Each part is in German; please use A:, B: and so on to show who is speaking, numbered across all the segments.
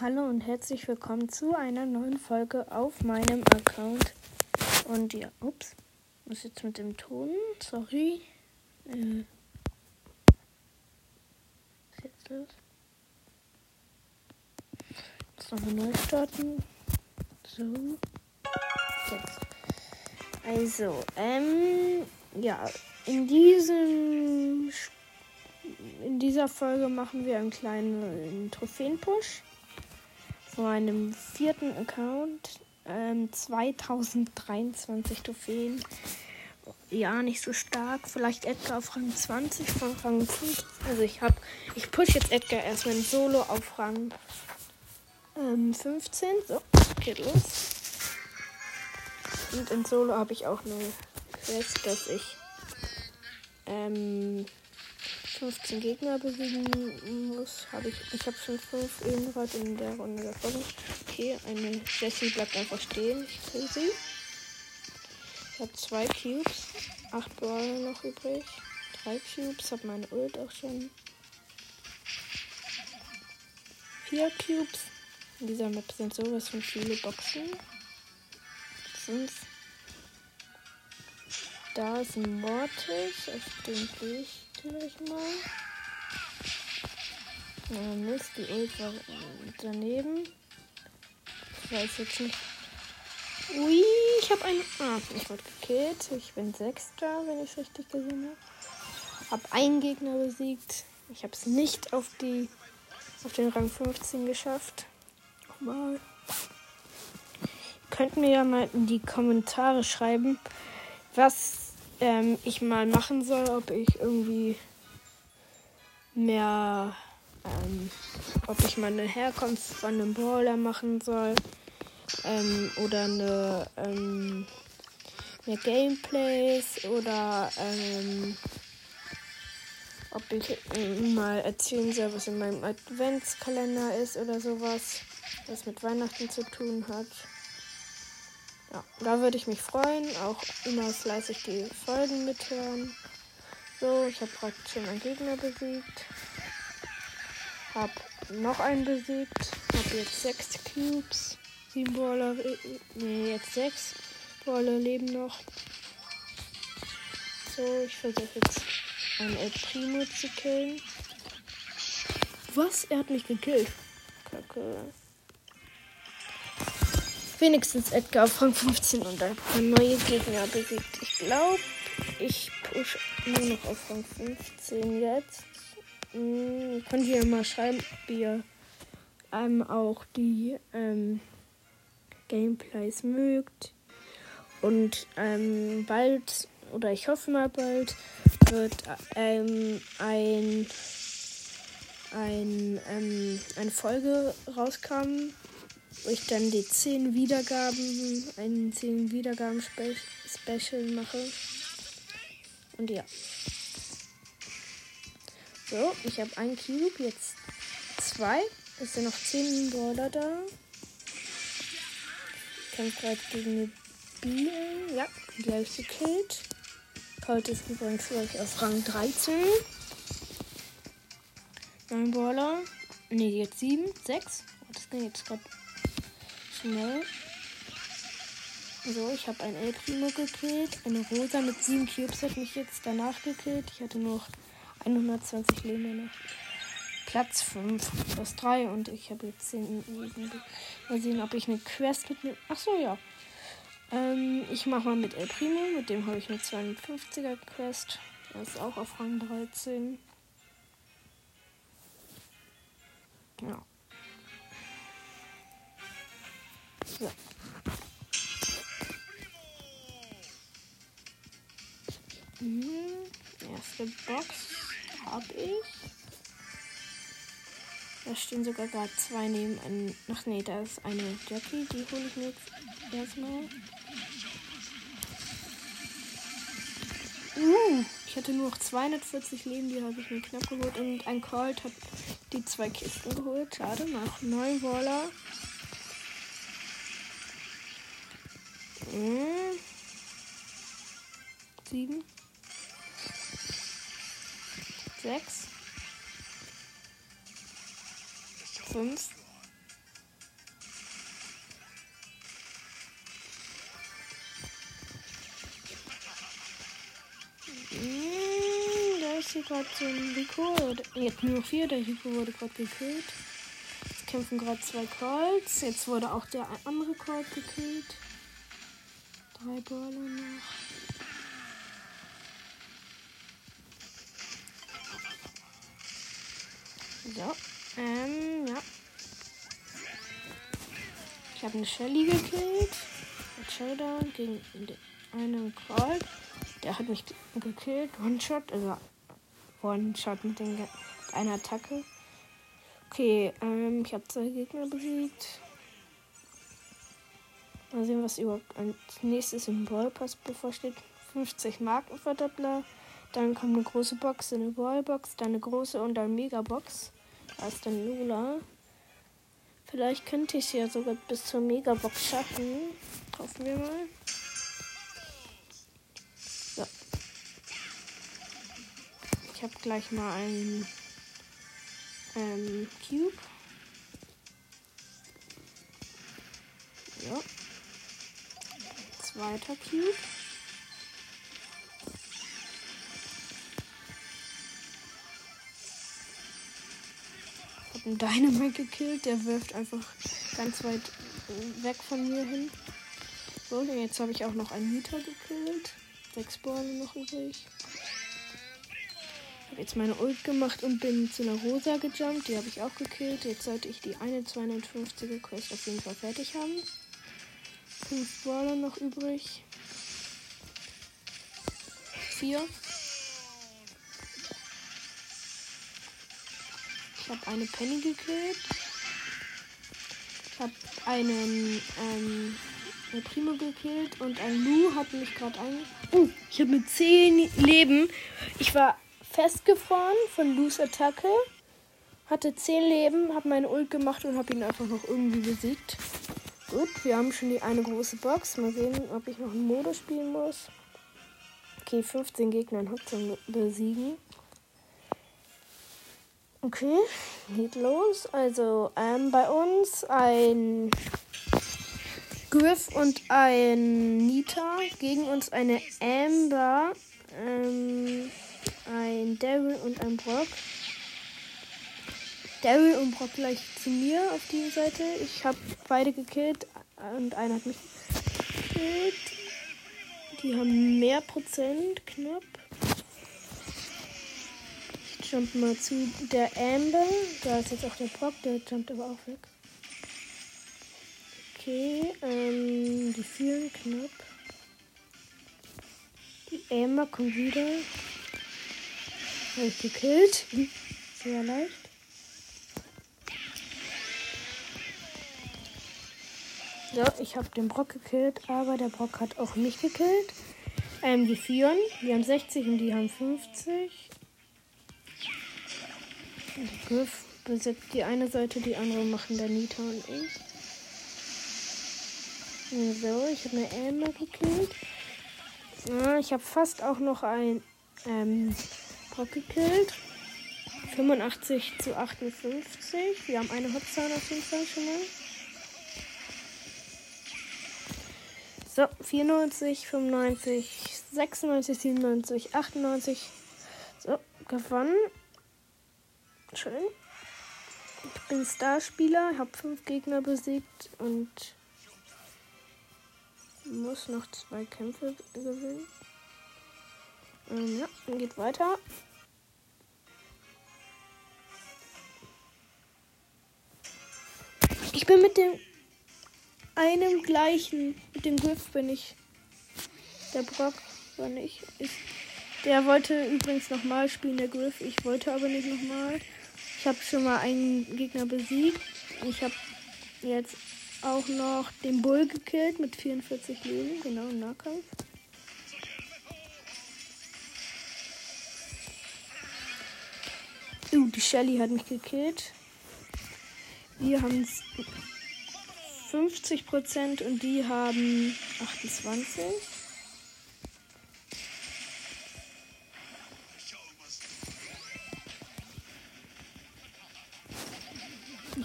A: Hallo und herzlich willkommen zu einer neuen Folge auf meinem Account. Und ja, ups, was jetzt mit dem Ton? Sorry. Äh, was ist jetzt los? Jetzt nochmal neu starten. So. Jetzt. Also, ähm, ja, in diesem in dieser Folge machen wir einen kleinen Trophäen-Push von meinem vierten Account. Ähm, 2023 Trophäen. Ja, nicht so stark. Vielleicht Edgar auf Rang 20 von Rang 5. Also ich hab. Ich push jetzt Edgar erstmal in Solo auf Rang ähm, 15. So, geht los. Und in Solo habe ich auch eine Quest, dass ich ähm, 15 Gegner besiegen muss, habe ich. Ich habe schon 5 eben gerade in der Runde davon. Okay, eine Jessie bleibt einfach stehen. Ich kill sie. Ich habe zwei Cubes. 8 Brawler noch übrig. 3 Cubes. Habe meine Ult auch schon. 4 Cubes. In dieser Map sind sowas von viele Boxen. 5. Da ist ein Mortis. Auf den gehe ich gleich mal. Ja, Mist, die Ult war daneben. Ich weiß jetzt nicht. Ui, ich habe einen. Ah, ich wurde gekillt. Ich bin Sechster, wenn ich es richtig gesehen habe. Hab einen Gegner besiegt. Ich habe es nicht auf die auf den Rang 15 geschafft. Mal. Könnt mir ja mal in die Kommentare schreiben, was ähm, ich mal machen soll, ob ich irgendwie mehr, ähm, ob ich mal eine Herkunft von einem Brawler machen soll ähm, oder eine ähm, mehr Gameplays oder ähm, ob ich mal erzählen soll, was in meinem Adventskalender ist oder sowas, was mit Weihnachten zu tun hat. Ja, da würde ich mich freuen. Auch immer fleißig die Folgen mithören. So, ich habe praktisch schon einen Gegner besiegt. Hab noch einen besiegt. Hab jetzt sechs Cubes. Sieben Brawler. Nee, jetzt sechs Brawler leben noch. So, ich versuche jetzt einen El Primo zu killen. Was? Er hat mich gekillt. Kacke wenigstens Edgar auf Rang 15 und paar neue Gegner besiegt. Ich glaube, ich push nur noch auf Rang 15 jetzt. Hm, könnt ihr mal schreiben, ob ihr ähm, auch die ähm, Gameplays mögt. Und ähm, bald, oder ich hoffe mal bald, wird ähm, ein, ein, ähm, eine Folge rauskommen ich dann die 10 Wiedergaben, einen 10 Wiedergaben Special mache. Und ja. So, ich habe einen Cube, jetzt zwei. Es sind noch 10 Brawler da. Ich kämpfe gerade gegen eine Biene. Ja, gleich gekillt. Colt ist übrigens gleich auf Rang 13. Neun Brawler. Ne, jetzt 7, 6. Das ging jetzt gerade schnell. So, ich habe ein El Primo gekillt. Eine Rosa mit 7 Cubes hat mich jetzt danach gekillt. Ich hatte noch 120 Leben noch. Platz 5 plus 3 und ich habe jetzt 10 Mal sehen, ob ich eine Quest mitnehme. Achso, ja. Ähm, ich mache mal mit El Primo. Mit dem habe ich eine 52er Quest. Er ist auch auf Rang 13. Ja. So. Mhm. Erste Box habe ich. Da stehen sogar gerade zwei neben einem. Ach nee, da ist eine Jackie, die hole ich mir jetzt erstmal. Uh, ich hatte nur noch 240 Leben, die habe ich mir knapp geholt. Und ein Colt hat die zwei Kisten geholt. Schade, nach 9 Waller. Mhm. Sieben. Sechs. Fünf. Mhm, da ist hier gerade so ein Rico. Jetzt nur vier, der Rico wurde gerade gekillt. Jetzt kämpfen gerade zwei Colts. Jetzt wurde auch der andere Colt gekillt. Drei Brawler noch. So, ähm, ja. Ich habe eine Shelly gekillt. Mit Showdown gegen einen Colt. Der hat mich gekillt. One-Shot, also One-Shot mit, mit einer Attacke. Okay, ähm, ich habe zwei Gegner besiegt. Mal sehen, was überhaupt als nächstes im Ballpass bevorsteht. 50 Markenverdoppler. Dann kommt eine große Box, eine Ballbox, dann eine große und dann Megabox. Da ist dann Lula. Vielleicht könnte ich es ja sogar bis zur Megabox schaffen. Hoffen wir mal. So. Ich habe gleich mal einen ähm, Cube. Zweiter Cube. habe einen Dynamite gekillt. Der wirft einfach ganz weit weg von mir hin. So, und jetzt habe ich auch noch einen Mieter gekillt. Sechs Bäume noch übrig. Habe jetzt meine Ult gemacht und bin zu einer Rosa gejumpt. Die habe ich auch gekillt. Jetzt sollte ich die eine 250er Quest auf jeden Fall fertig haben. Fünf Brawler noch übrig. Vier. Ich habe eine Penny gekillt. Ich habe einen ähm, Primo gekillt und ein Lu hat mich gerade ein. Oh, ich habe mit 10 Leben. Ich war festgefroren von Lus Attacke. Hatte 10 Leben, habe meine Ult gemacht und habe ihn einfach noch irgendwie besiegt. Gut, wir haben schon die eine große Box. Mal sehen, ob ich noch einen Modus spielen muss. Okay, 15 Gegner in Hudson besiegen. Okay, geht los. Also ähm, bei uns ein Griff und ein Nita. Gegen uns eine Amber, ähm, ein Daryl und ein Brock. Daryl und Brock gleich zu mir auf die Seite. Ich habe beide gekillt und einer hat mich gekillt. Die haben mehr Prozent, knapp jump mal zu der Amber. Da ist jetzt auch der Brock, der jumpt aber auch weg. Okay, ähm, die fühlen knapp. Die Amber kommt wieder. Habe ich gekillt. Sehr leicht. So, ich habe den Brock gekillt, aber der Brock hat auch mich gekillt. Ähm, die führen. Die haben 60 und die haben 50. Griff besitzt die eine Seite, die andere machen der Nita und ich. So, ich habe eine Emma gekillt. Ja, ich habe fast auch noch ein ähm, Brock gekillt. 85 zu 58. Wir haben eine Hotzahn auf jeden Fall schon mal. So, 94, 95, 96, 97, 98. So, gewonnen. Schön. Ich bin Starspieler, habe fünf Gegner besiegt und muss noch zwei Kämpfe gewinnen. Ähm, ja, geht weiter. Ich bin mit dem einem gleichen, mit dem Griff bin ich. Der Brock war nicht. Ich, der wollte übrigens nochmal spielen, der Griff. Ich wollte aber nicht nochmal. Ich habe schon mal einen Gegner besiegt. Ich habe jetzt auch noch den Bull gekillt mit 44 Leben, genau im Nahkampf. Uh, die Shelly hat mich gekillt. Wir haben 50% und die haben 28.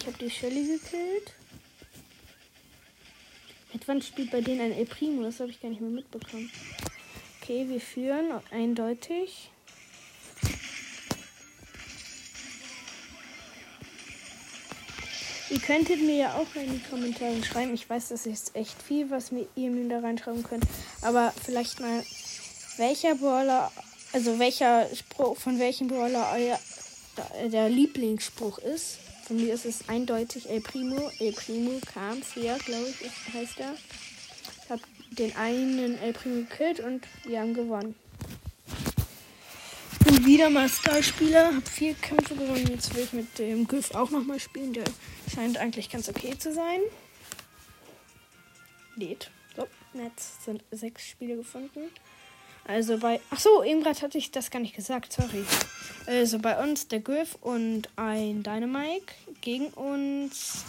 A: habe die Shelly gekillt. Mit wann spielt bei denen ein El Primo? Das habe ich gar nicht mehr mitbekommen. Okay, wir führen eindeutig. Könntet mir ja auch in die Kommentare schreiben. Ich weiß, das ist echt viel, was ihr mir da reinschreiben könnt. Aber vielleicht mal, welcher Brawler, also welcher Spruch, von welchem Brawler euer der Lieblingsspruch ist. Von mir ist es eindeutig El Primo. El Primo kam hier, glaube ich, heißt er. Ich habe den einen El Primo gekillt und wir haben gewonnen. Wieder mal Star-Spieler, habe vier Kämpfe gewonnen. Jetzt will ich mit dem Griff auch nochmal spielen. Der scheint eigentlich ganz okay zu sein. Lädt. So, jetzt sind sechs Spiele gefunden. Also bei. Ach so, eben gerade hatte ich das gar nicht gesagt, sorry. Also bei uns der Griff und ein Dynamike. Gegen uns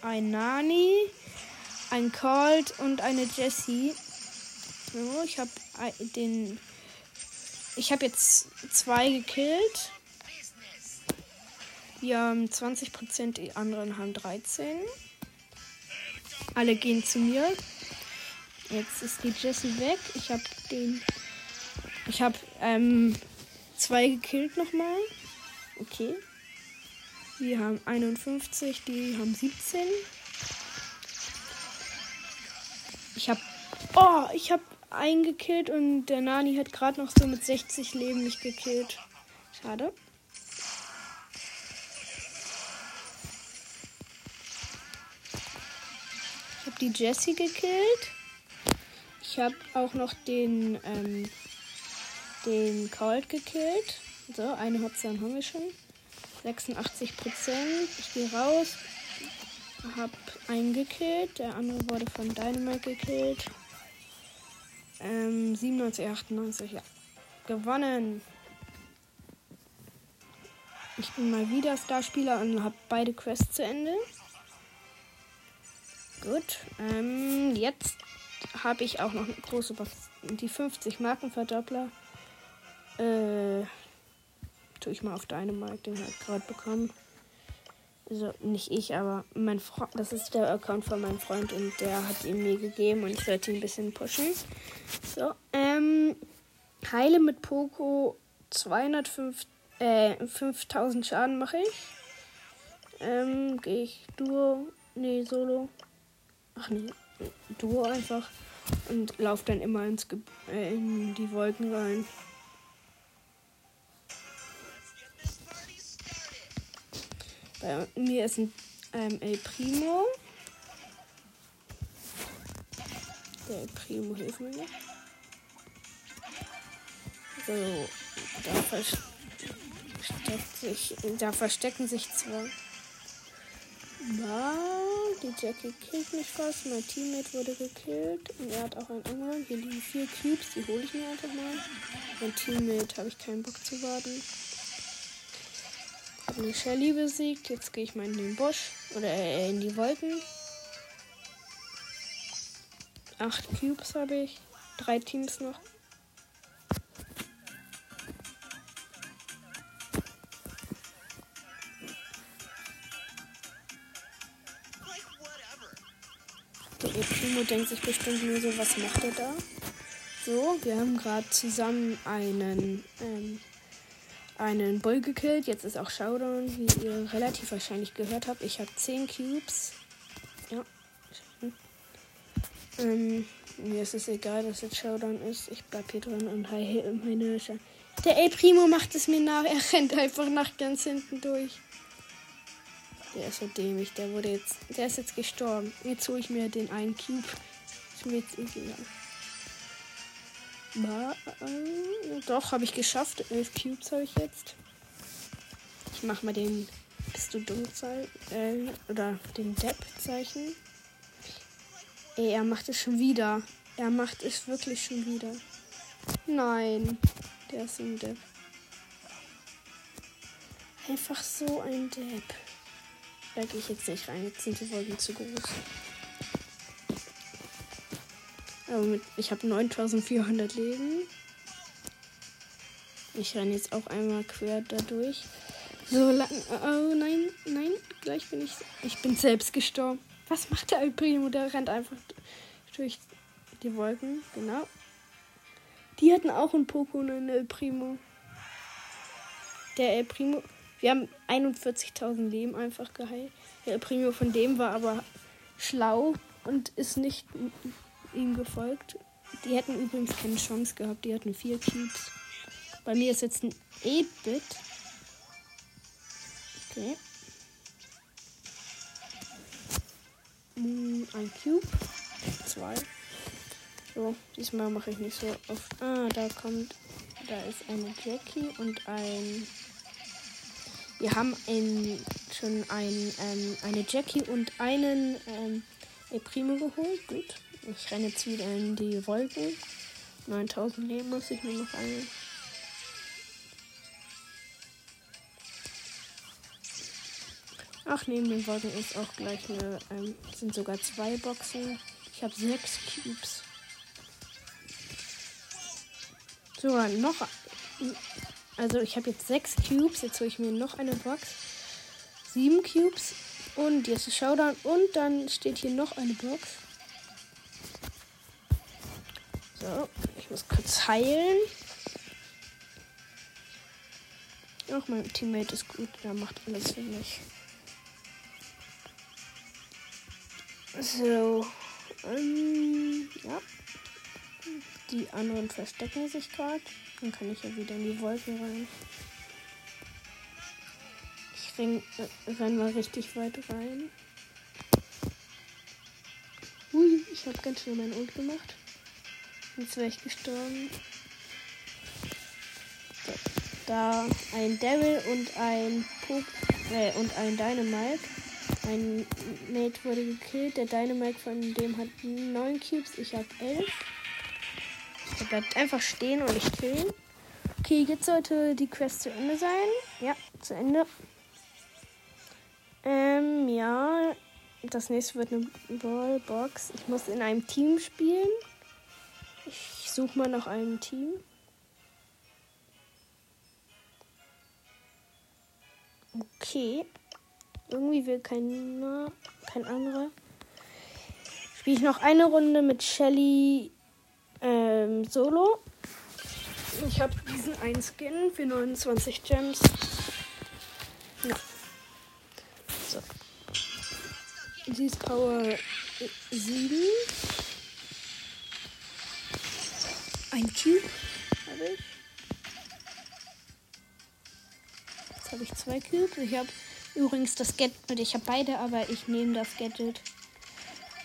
A: ein Nani, ein Colt und eine Jessie. So, ich habe den. Ich habe jetzt zwei gekillt. Wir haben 20%, die anderen haben 13. Alle gehen zu mir. Jetzt ist die Jessie weg. Ich habe den ich habe ähm, zwei gekillt nochmal. Okay. Wir haben 51, die haben 17. Ich habe Oh, ich habe einen gekillt und der Nani hat gerade noch so mit 60 Leben mich gekillt. Schade. Ich habe die Jessie gekillt. Ich habe auch noch den ähm, den Cold gekillt. So, eine Hotzahn haben wir schon. 86 Prozent. Ich gehe raus. Hab einen gekillt. Der andere wurde von Dynamite gekillt. Ähm, 97, 98, ja. Gewonnen. Ich bin mal wieder Starspieler und habe beide Quests zu Ende. Gut. Ähm, jetzt habe ich auch noch eine große Box. Die 50 Markenverdoppler. Äh, tue ich mal auf Mark, den halt gerade bekommen. Also nicht ich, aber mein Freund, das ist der Account von meinem Freund und der hat ihn mir gegeben und ich werde ihn ein bisschen pushen. So, ähm, Heile mit Poco 205, äh, 5000 Schaden mache ich. Ähm, gehe ich Duo, nee, Solo. Ach nee, Duo einfach und laufe dann immer ins Ge äh, in die Wolken rein. Bei mir ist ein ähm, El Primo. Der El Primo hilft mir nicht. So, da versteckt sich, da verstecken sich zwei. Ja, die Jackie killt mich fast. Mein Teammate wurde gekillt. Und er hat auch einen anderen. Hier liegen vier Cubes, die hole ich mir einfach mal. Mein Teammate habe ich keinen Bock zu warten habe eine Shelly besiegt. Jetzt gehe ich mal in den Busch oder äh, in die Wolken. Acht Cubes habe ich. Drei Teams noch. Der Primo denkt sich bestimmt nur so, was macht er da? So, wir haben gerade zusammen einen ähm, einen Bull gekillt. Jetzt ist auch Showdown, wie ihr relativ wahrscheinlich gehört habt. Ich habe 10 Cubes. Ja. Ähm, mir ist es egal, dass jetzt Showdown ist. Ich bleib hier drin und heile meine Sch Der El Primo macht es mir nach. Er rennt einfach nach ganz hinten durch. Der ist so dämlich. Der wurde jetzt. Der ist jetzt gestorben. Jetzt hole ich mir den einen Cube. Ist mir jetzt egal. Äh, doch, habe ich geschafft. Elf Cubes habe ich jetzt. Ich mache mal den Bist du dumm äh, oder den Depp-Zeichen. Ey, er macht es schon wieder. Er macht es wirklich schon wieder. Nein, der ist ein Depp. Einfach so ein Depp. Da gehe ich jetzt nicht rein. Jetzt sind die Wolken zu groß. Ich habe 9400 Leben. Ich renne jetzt auch einmal quer dadurch. So lang. Oh nein, nein, gleich bin ich. Ich bin selbst gestorben. Was macht der El Primo? Der rennt einfach durch die Wolken. Genau. Die hatten auch einen Poco und einen El Primo. Der El Primo Wir haben 41.000 Leben einfach geheilt. Der Primo von dem war aber schlau und ist nicht ihm gefolgt. Die hätten übrigens keine Chance gehabt. Die hatten vier Cubes. Bei mir ist jetzt ein 8-Bit. Okay. Mm, ein Cube. Zwei. So, diesmal mache ich nicht so oft. Ah, da kommt. Da ist eine Jackie und ein. Wir haben ein, schon ein, ähm, eine Jackie und einen ähm, Primo geholt. Gut. Ich renne jetzt wieder in die Wolken. 9000 Leben muss ich nur noch ein. Ach, neben den Wolken ist auch gleich eine, ähm, sind sogar zwei Boxen. Ich habe sechs Cubes. Sogar noch. Also ich habe jetzt sechs Cubes. Jetzt hole ich mir noch eine Box. Sieben Cubes. Und jetzt ist Showdown. Und dann steht hier noch eine Box. So, ich muss kurz heilen. Ach, mein Teammate ist gut. Der macht alles für mich. So. Ähm, ja. Die anderen verstecken sich gerade. Dann kann ich ja wieder in die Wolken rein. Ich renn, äh, renn mal richtig weit rein. Ui, ich habe ganz schnell mein Ult gemacht. Jetzt wäre ich gestorben. So, da ein Devil und ein Pop äh, und ein Dynamite. Ein Mate wurde gekillt. Der Dynamite von dem hat 9 Cubes. Ich habe 11. Er bleibt einfach stehen und ich killen. Okay, jetzt sollte die Quest zu Ende sein. Ja, zu Ende. Ähm, ja. Das nächste wird eine Ballbox. Ich muss in einem Team spielen. Ich suche mal nach einem Team. Okay. Irgendwie will keiner, kein anderer. Spiele ich noch eine Runde mit Shelly ähm, Solo. Ich habe diesen einen Skin für 29 Gems. Ja. So. Sie ist Power 7. Ein Cube habe ich. Jetzt habe ich zwei Cubes. Ich habe Übrigens das Gadget, ich habe beide, aber ich nehme das Gadget,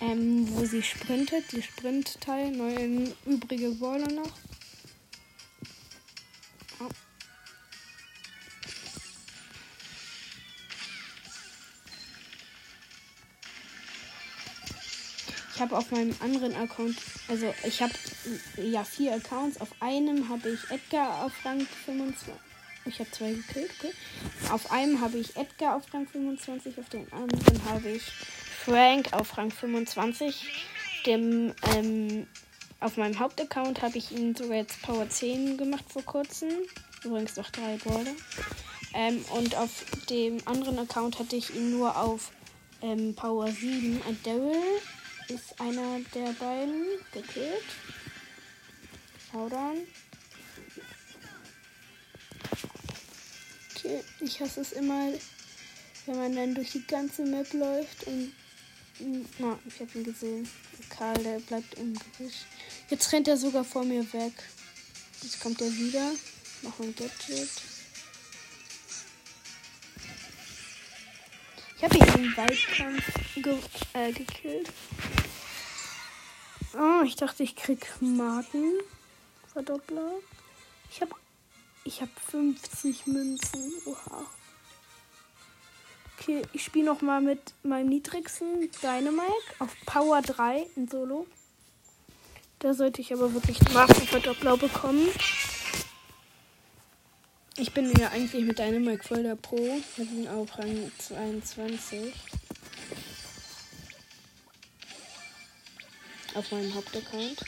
A: ähm, wo sie sprintet, die Sprintteil, neun übrige Baller noch. Ich habe auf meinem anderen Account, also ich habe ja vier Accounts. Auf einem habe ich Edgar auf Rang 25. Ich habe zwei gekillt, okay. Auf einem habe ich Edgar auf Rang 25, auf dem anderen habe ich Frank auf Rang 25. Dem, ähm, auf meinem Hauptaccount habe ich ihn sogar jetzt Power 10 gemacht vor kurzem. Übrigens noch drei Brawler. Ähm, und auf dem anderen Account hatte ich ihn nur auf ähm, Power 7. Ein Daryl ist einer der beiden gekillt. Schau dann. Okay, ich hasse es immer, wenn man dann durch die ganze Map läuft und. Na, ich habe ihn gesehen. Karl, der bleibt im Gebüsch. Jetzt rennt er sogar vor mir weg. Jetzt kommt er wieder. Noch ein Gadget. Ich habe ihn im Waldkampf ge äh, gekillt. Oh, ich dachte, ich krieg Marken. Verdoppler. Ich habe ich habe 50 Münzen. Oha. Okay, ich spiele noch mal mit meinem niedrigsten Dynamite auf Power 3 in Solo. Da sollte ich aber wirklich Markenverdoppler bekommen. Ich bin ja eigentlich mit Dynamite voll der Pro. Wir sind auch Rang 22. Auf meinem Hauptaccount.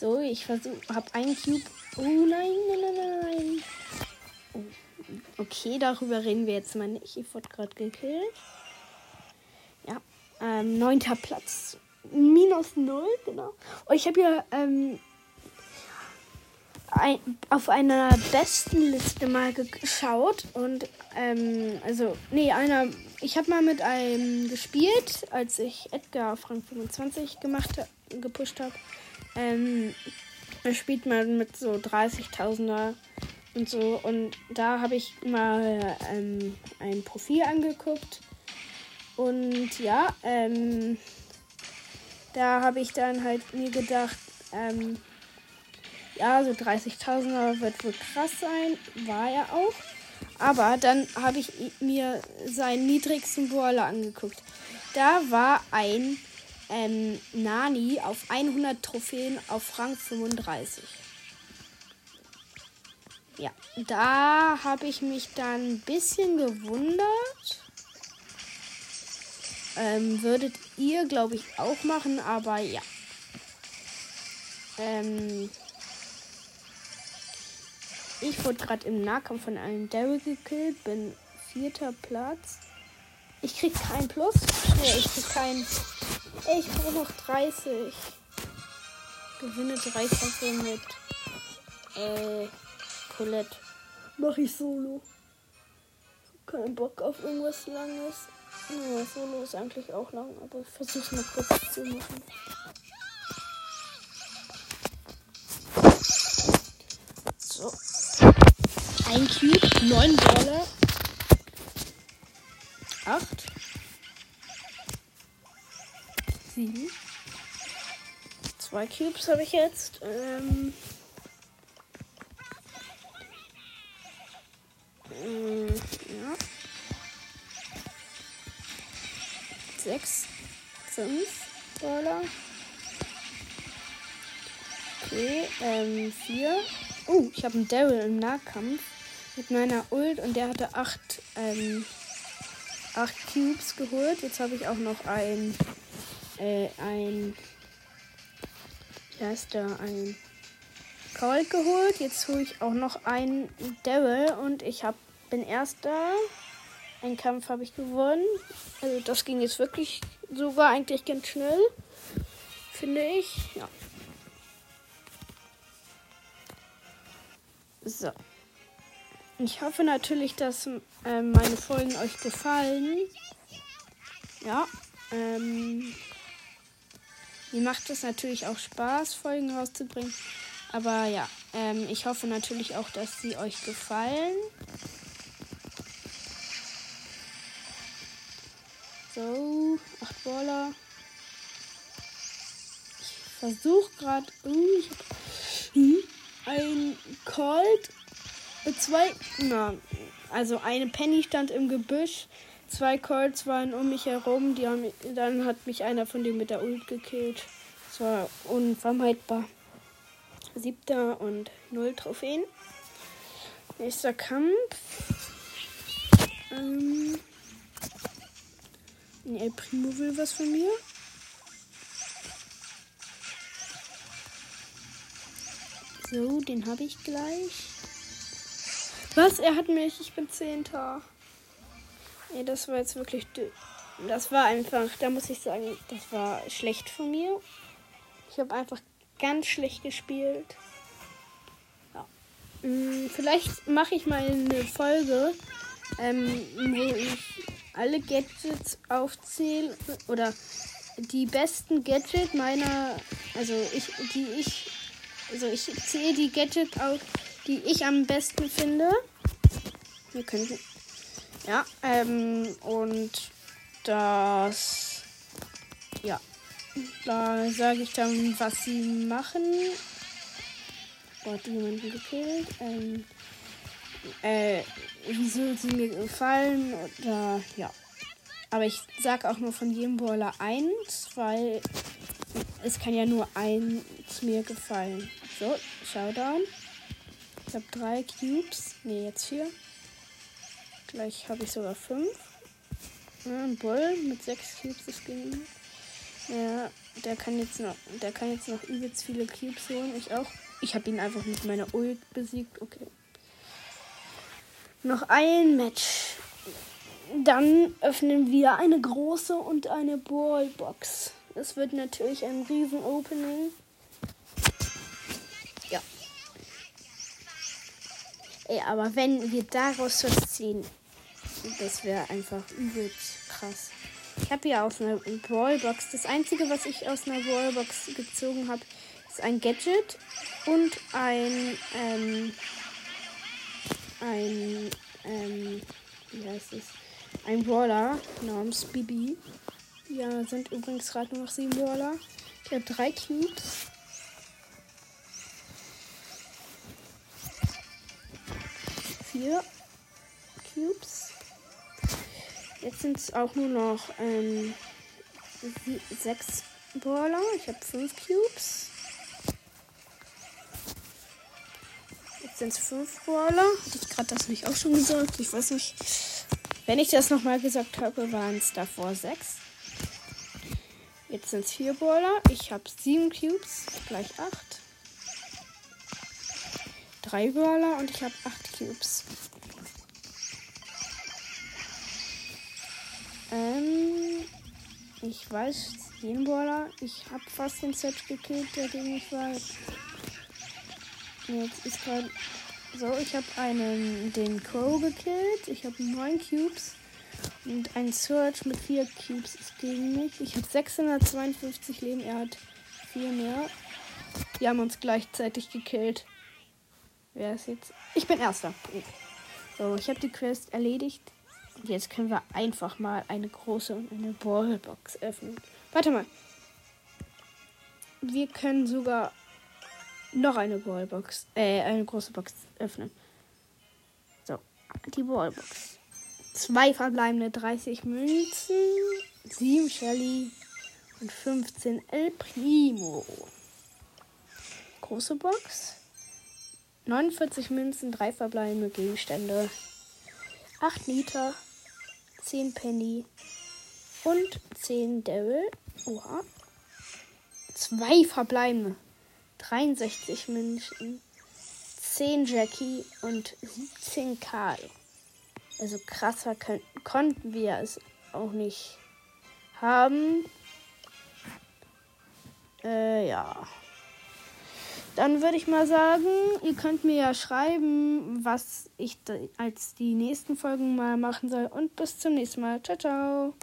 A: So, ich versuche, habe einen Cube. Oh nein, nein, nein, nein. Oh, okay, darüber reden wir jetzt mal nicht. Ich wurde gerade gekillt. Ja, ähm, neunter Platz. minus 0, genau. Und ich habe ja ähm, ein, auf einer besten Liste mal geschaut und ähm, also nee einer ich habe mal mit einem gespielt als ich Edgar auf Rang 25 gemacht gepusht habe ähm, da spielt man mit so 30.000er und so und da habe ich mal ähm, ein Profil angeguckt und ja ähm, da habe ich dann halt mir gedacht ähm, ja, so 30.000er wird wohl krass sein. War er auch. Aber dann habe ich mir seinen niedrigsten Brawler angeguckt. Da war ein ähm, Nani auf 100 Trophäen auf Rang 35. Ja, da habe ich mich dann ein bisschen gewundert. Ähm, würdet ihr, glaube ich, auch machen, aber ja. Ähm, ich wurde gerade im Nahkampf von einem Daryl gekillt, bin vierter Platz. Ich krieg kein Plus. Nee, ich krieg kein. Ich brauche noch 30. Gewinne drei Kämpfe mit äh, Colette. Mach ich solo. Kein Bock auf irgendwas Langes. Ja, solo ist eigentlich auch lang, aber ich versuche mal kurz zu machen. So. Ein Cube, neun Brawler. Acht. Sieben. Zwei Cubes habe ich jetzt. Ähm, ähm, ja. Sechs. Fünf Dollar. Okay, ähm, vier. Oh, ich habe einen Daryl im Nahkampf mit meiner Ult und der hatte acht, ähm, acht Cubes geholt. Jetzt habe ich auch noch ein, äh, ein, wie heißt der, ein Colt geholt. Jetzt hole ich auch noch einen Daryl und ich hab, bin erster. Ein Kampf habe ich gewonnen. Also das ging jetzt wirklich sogar eigentlich ganz schnell, finde ich. Ja. So. Ich hoffe natürlich, dass äh, meine Folgen euch gefallen. Ja. Ähm, mir macht es natürlich auch Spaß, Folgen rauszubringen. Aber ja, ähm, ich hoffe natürlich auch, dass sie euch gefallen. So, acht Baller. Ich versuche gerade. Uh, ich hab, hm, ein Colt zwei, na, also eine Penny stand im Gebüsch, zwei Colts waren um mich herum, die haben, dann hat mich einer von denen mit der Ult gekillt. Das war unvermeidbar. Siebter und null Trophäen. Nächster Kampf. Ähm, El Primo will was von mir. So, den habe ich gleich. Was? Er hat mich. Ich bin Zehnter. Nee, das war jetzt wirklich. Das war einfach, da muss ich sagen, das war schlecht von mir. Ich habe einfach ganz schlecht gespielt. Ja. Hm, vielleicht mache ich mal eine Folge, ähm, wo ich alle Gadgets aufzähle oder die besten Gadgets meiner, also ich, die ich, also ich zähle die Gadgets auf, die ich am besten finde. Wir können. Ja, ähm, und das. Ja. Da sage ich dann, was sie machen. Oh, hat jemanden gekillt. Ähm, äh, wieso sie mir gefallen oder ja. Aber ich sage auch nur von jedem Brawler eins, weil es kann ja nur eins mir gefallen. So, Showdown. Ich habe drei Cubes. Ne, jetzt vier. Gleich habe ich sogar fünf. Ja, ein Bull mit sechs Cubes, das ging. Ja, der kann jetzt noch, der kann jetzt noch übelst viele Cubes holen. Ich auch. Ich habe ihn einfach mit meiner Ult besiegt. Okay. Noch ein Match. Dann öffnen wir eine große und eine Ballbox. Das wird natürlich ein riesen Opening. Ey, aber wenn wir daraus was ziehen, das wäre einfach übelst krass. Ich habe hier aus einer Brawlbox. Das einzige, was ich aus einer Brawlbox gezogen habe, ist ein Gadget und ein, ähm, ein, ähm, wie heißt es? Ein Brawler namens Bibi. Ja, sind übrigens gerade noch sieben Brawler. Ich habe drei Cubes. Vier Cubes. Jetzt sind es auch nur noch ähm, sechs Brawler. Ich habe fünf Cubes. Jetzt sind es fünf Brawler. Hatte ich gerade das nicht auch schon gesagt? Ich weiß nicht. Wenn ich das nochmal gesagt habe, waren es davor sechs. Jetzt sind es vier Brawler. Ich habe sieben Cubes, gleich acht. Drei Brawler und ich habe acht Cubes. Ähm, ich weiß den Brawler. Ich habe fast den Set gekillt, der den ich war. Jetzt ist gerade so, ich habe einen den Crow gekillt. Ich habe neun Cubes. Und ein Search mit vier Cubes ist gegen mich. Ich habe 652 Leben, er hat vier mehr. Wir haben uns gleichzeitig gekillt. Wer ist jetzt? Ich bin erster. So, ich habe die Quest erledigt. Und jetzt können wir einfach mal eine große und eine Ballbox öffnen. Warte mal. Wir können sogar noch eine Ballbox, äh, eine große Box öffnen. So, die Ballbox. Zwei verbleibende 30 Münzen, 7 Shelly und 15 El Primo. Große Box. 49 Münzen, 3 verbleibende Gegenstände. 8 Liter, 10 Penny und 10 Devil. Oha. 2 verbleibende. 63 Münzen, 10 Jackie und 17 Karl. Also krasser können, konnten wir es auch nicht haben. Äh, ja. Dann würde ich mal sagen, ihr könnt mir ja schreiben, was ich als die nächsten Folgen mal machen soll. Und bis zum nächsten Mal. Ciao, ciao.